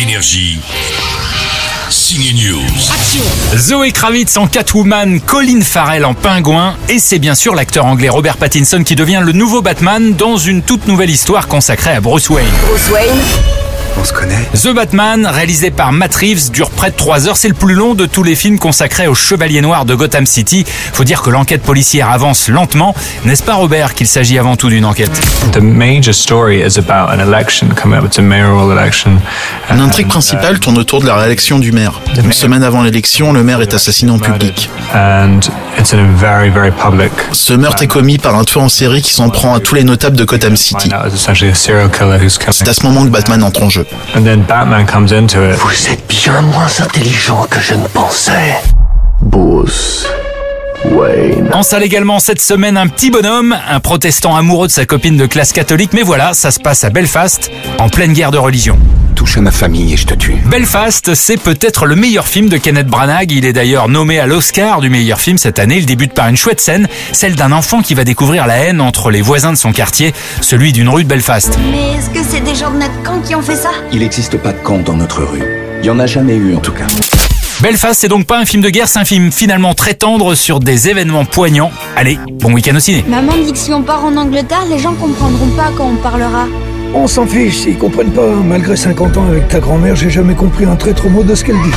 Énergie. Signe News. Zoé Kravitz en Catwoman, Colin Farrell en Pingouin, et c'est bien sûr l'acteur anglais Robert Pattinson qui devient le nouveau Batman dans une toute nouvelle histoire consacrée à Bruce Wayne. Bruce Wayne On se connaît The Batman, réalisé par Matt Reeves, dure près de 3 heures. C'est le plus long de tous les films consacrés au Chevalier Noir de Gotham City. Faut dire que l'enquête policière avance lentement. N'est-ce pas Robert qu'il s'agit avant tout d'une enquête? The major story is about an election coming up. It's a mayoral election. L'intrigue principale tourne autour de la réélection du maire. Une semaine avant l'élection, le maire est assassiné en public. And it's in a very, very public. Ce meurtre est commis par un tueur en série qui s'en prend à tous les notables de Gotham City. C'est à ce moment que Batman entre en jeu. And then Batman comes into it. Vous êtes bien moins intelligent que je ne pensais. Bruce Wayne. En salle également cette semaine un petit bonhomme, un protestant amoureux de sa copine de classe catholique. Mais voilà, ça se passe à Belfast, en pleine guerre de religion. Touche à ma famille et je te tue. Belfast, c'est peut-être le meilleur film de Kenneth Branagh. Il est d'ailleurs nommé à l'Oscar du meilleur film cette année. Il débute par une chouette scène, celle d'un enfant qui va découvrir la haine entre les voisins de son quartier, celui d'une rue de Belfast. Mais est-ce que c'est des gens de notre camp qui ont fait ça? Il n'existe pas de camp dans notre rue. Il n'y en a jamais eu en tout cas. Belfast, c'est donc pas un film de guerre, c'est un film finalement très tendre sur des événements poignants. Allez, bon week-end au ciné. Maman dit que si on part en Angleterre, les gens comprendront pas quand on parlera. On s'en fiche, s'ils comprennent pas. Malgré 50 ans avec ta grand-mère, j'ai jamais compris un traître mot de ce qu'elle dit.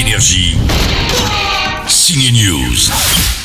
Énergie. Signe News.